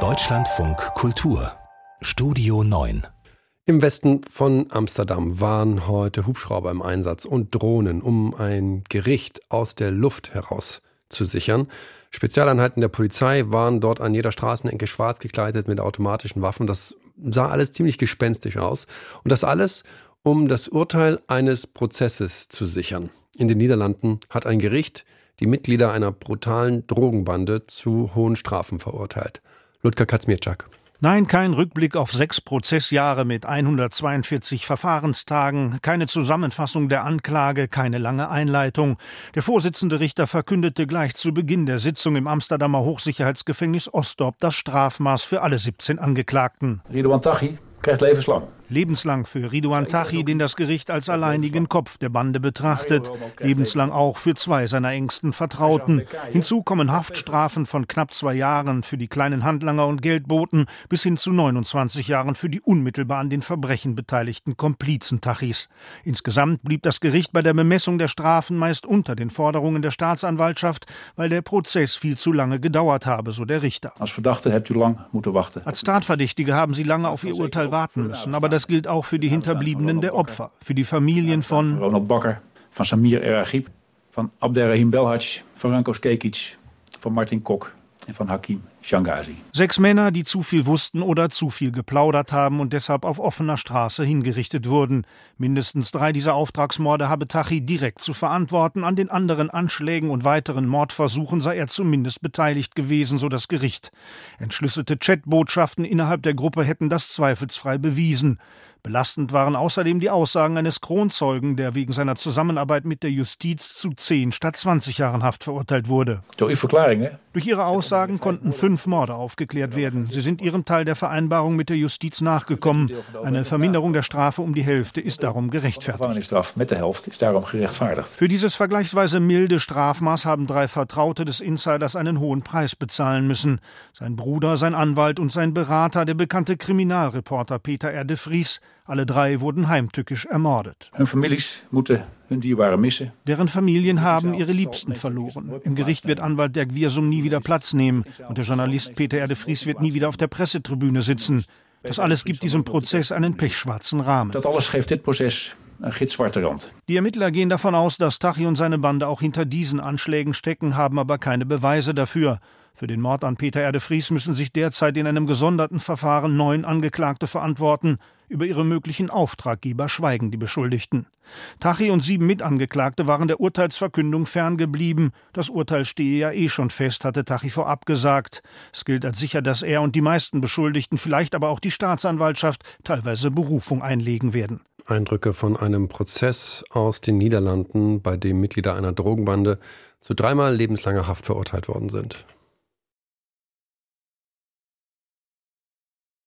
Deutschlandfunk Kultur Studio 9 im Westen von Amsterdam waren heute Hubschrauber im Einsatz und Drohnen, um ein Gericht aus der Luft heraus zu sichern. Spezialeinheiten der Polizei waren dort an jeder Straßenecke schwarz gekleidet mit automatischen Waffen. Das sah alles ziemlich gespenstisch aus. Und das alles, um das Urteil eines Prozesses zu sichern. In den Niederlanden hat ein Gericht die Mitglieder einer brutalen Drogenbande zu hohen Strafen verurteilt. Ludger Kaczmierczak. Nein, kein Rückblick auf sechs Prozessjahre mit 142 Verfahrenstagen, keine Zusammenfassung der Anklage, keine lange Einleitung. Der Vorsitzende Richter verkündete gleich zu Beginn der Sitzung im Amsterdamer Hochsicherheitsgefängnis Osdorp das Strafmaß für alle 17 Angeklagten. Ridwan Taghi krijgt levenslang. Lebenslang für Ridouan Tachi, den das Gericht als alleinigen Kopf der Bande betrachtet. Lebenslang auch für zwei seiner engsten Vertrauten. Hinzu kommen Haftstrafen von knapp zwei Jahren für die kleinen Handlanger und Geldboten bis hin zu 29 Jahren für die unmittelbar an den Verbrechen beteiligten Komplizen Tachis. Insgesamt blieb das Gericht bei der Bemessung der Strafen meist unter den Forderungen der Staatsanwaltschaft, weil der Prozess viel zu lange gedauert habe, so der Richter. Als Verdachte habt ihr lang moeten wachten. Als Tatverdächtige haben sie lange auf ihr Urteil warten müssen, aber das gilt auch für die Hinterbliebenen der Opfer, für die Familien von Ronald Bakker, von Samir Eragib, von Abderrahim Belhac, von Ranko Skekic, von Martin Kok und von Hakim Shangazi. Sechs Männer, die zu viel wussten oder zu viel geplaudert haben und deshalb auf offener Straße hingerichtet wurden. Mindestens drei dieser Auftragsmorde habe Tachi direkt zu verantworten. An den anderen Anschlägen und weiteren Mordversuchen sei er zumindest beteiligt gewesen, so das Gericht. Entschlüsselte Chatbotschaften innerhalb der Gruppe hätten das zweifelsfrei bewiesen. Belastend waren außerdem die Aussagen eines Kronzeugen, der wegen seiner Zusammenarbeit mit der Justiz zu 10 statt 20 Jahren Haft verurteilt wurde. Durch ihre Aussagen konnten fünf Morde aufgeklärt werden. Sie sind ihrem Teil der Vereinbarung mit der Justiz nachgekommen. Eine Verminderung der Strafe um die Hälfte ist darum gerechtfertigt. Für dieses vergleichsweise milde Strafmaß haben drei Vertraute des Insiders einen hohen Preis bezahlen müssen. Sein Bruder, sein Anwalt und sein Berater, der bekannte Kriminalreporter Peter R. de Vries, alle drei wurden heimtückisch ermordet. Deren Familien haben ihre Liebsten verloren. Im Gericht wird Anwalt Dirk Wiersum nie wieder Platz nehmen und der Journalist Peter R. de Vries wird nie wieder auf der Pressetribüne sitzen. Das alles gibt diesem Prozess einen pechschwarzen Rahmen. Das alles geeft dit Prozess Rand. Die Ermittler gehen davon aus, dass Tachi und seine Bande auch hinter diesen Anschlägen stecken, haben aber keine Beweise dafür. Für den Mord an Peter Erde Vries müssen sich derzeit in einem gesonderten Verfahren neun Angeklagte verantworten. Über ihre möglichen Auftraggeber schweigen die Beschuldigten. Tachi und sieben Mitangeklagte waren der Urteilsverkündung ferngeblieben. Das Urteil stehe ja eh schon fest, hatte Tachi vorab gesagt. Es gilt als sicher, dass er und die meisten Beschuldigten, vielleicht aber auch die Staatsanwaltschaft, teilweise Berufung einlegen werden. Eindrücke von einem Prozess aus den Niederlanden, bei dem Mitglieder einer Drogenbande zu dreimal lebenslanger Haft verurteilt worden sind.